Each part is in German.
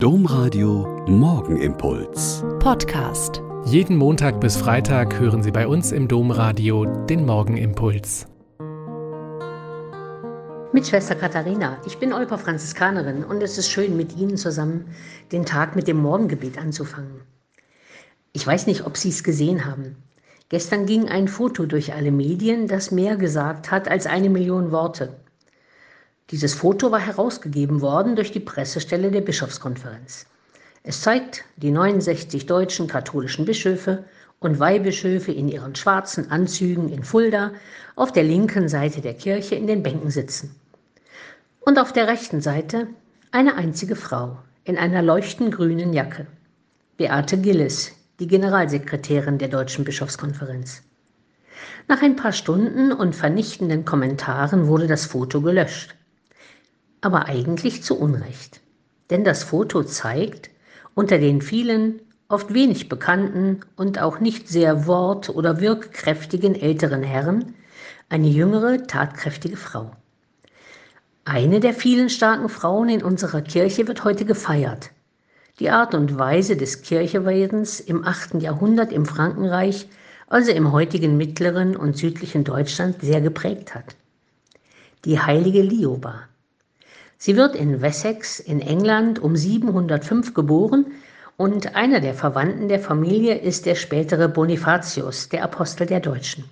Domradio Morgenimpuls. Podcast. Jeden Montag bis Freitag hören Sie bei uns im Domradio den Morgenimpuls. Mit Schwester Katharina. Ich bin Olper Franziskanerin und es ist schön, mit Ihnen zusammen den Tag mit dem Morgengebet anzufangen. Ich weiß nicht, ob Sie es gesehen haben. Gestern ging ein Foto durch alle Medien, das mehr gesagt hat als eine Million Worte. Dieses Foto war herausgegeben worden durch die Pressestelle der Bischofskonferenz. Es zeigt die 69 deutschen katholischen Bischöfe und Weihbischöfe in ihren schwarzen Anzügen in Fulda auf der linken Seite der Kirche in den Bänken sitzen. Und auf der rechten Seite eine einzige Frau in einer leuchtend grünen Jacke. Beate Gillis, die Generalsekretärin der Deutschen Bischofskonferenz. Nach ein paar Stunden und vernichtenden Kommentaren wurde das Foto gelöscht aber eigentlich zu Unrecht. Denn das Foto zeigt unter den vielen, oft wenig bekannten und auch nicht sehr wort- oder wirkkräftigen älteren Herren eine jüngere, tatkräftige Frau. Eine der vielen starken Frauen in unserer Kirche wird heute gefeiert. Die Art und Weise des Kirchewerdens im 8. Jahrhundert im Frankenreich, also im heutigen mittleren und südlichen Deutschland, sehr geprägt hat. Die heilige Lioba, Sie wird in Wessex in England um 705 geboren und einer der Verwandten der Familie ist der spätere Bonifatius, der Apostel der Deutschen.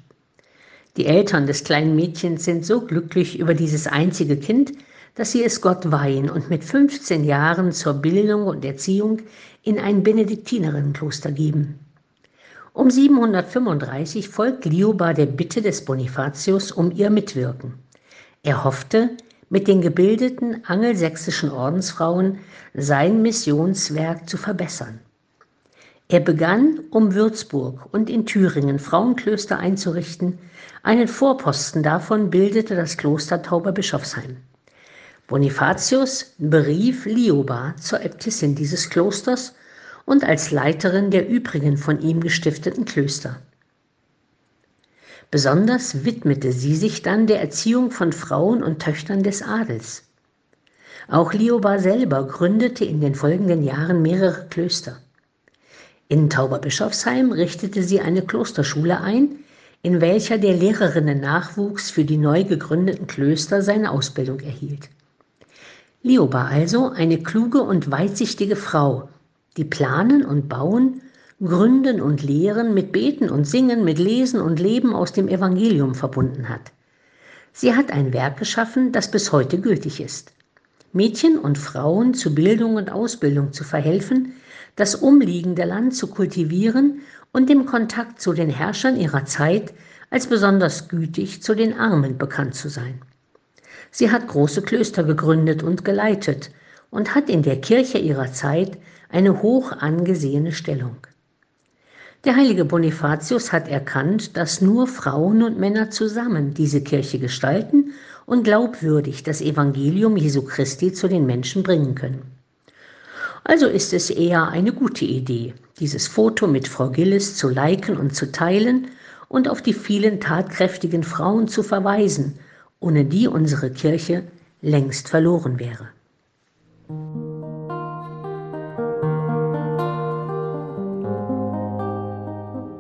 Die Eltern des kleinen Mädchens sind so glücklich über dieses einzige Kind, dass sie es Gott weihen und mit 15 Jahren zur Bildung und Erziehung in ein Benediktinerinnenkloster geben. Um 735 folgt Lioba der Bitte des Bonifatius um ihr Mitwirken. Er hoffte, mit den gebildeten angelsächsischen Ordensfrauen sein Missionswerk zu verbessern. Er begann, um Würzburg und in Thüringen Frauenklöster einzurichten. Einen Vorposten davon bildete das Kloster Tauberbischofsheim. Bonifatius berief Lioba zur Äbtissin dieses Klosters und als Leiterin der übrigen von ihm gestifteten Klöster. Besonders widmete sie sich dann der Erziehung von Frauen und Töchtern des Adels. Auch Lioba selber gründete in den folgenden Jahren mehrere Klöster. In Tauberbischofsheim richtete sie eine Klosterschule ein, in welcher der Lehrerinnen-Nachwuchs für die neu gegründeten Klöster seine Ausbildung erhielt. Lioba also eine kluge und weitsichtige Frau, die planen und bauen Gründen und Lehren mit Beten und Singen, mit Lesen und Leben aus dem Evangelium verbunden hat. Sie hat ein Werk geschaffen, das bis heute gültig ist. Mädchen und Frauen zu Bildung und Ausbildung zu verhelfen, das umliegende Land zu kultivieren und im Kontakt zu den Herrschern ihrer Zeit als besonders gütig zu den Armen bekannt zu sein. Sie hat große Klöster gegründet und geleitet und hat in der Kirche ihrer Zeit eine hoch angesehene Stellung. Der heilige Bonifatius hat erkannt, dass nur Frauen und Männer zusammen diese Kirche gestalten und glaubwürdig das Evangelium Jesu Christi zu den Menschen bringen können. Also ist es eher eine gute Idee, dieses Foto mit Frau Gillis zu liken und zu teilen und auf die vielen tatkräftigen Frauen zu verweisen, ohne die unsere Kirche längst verloren wäre.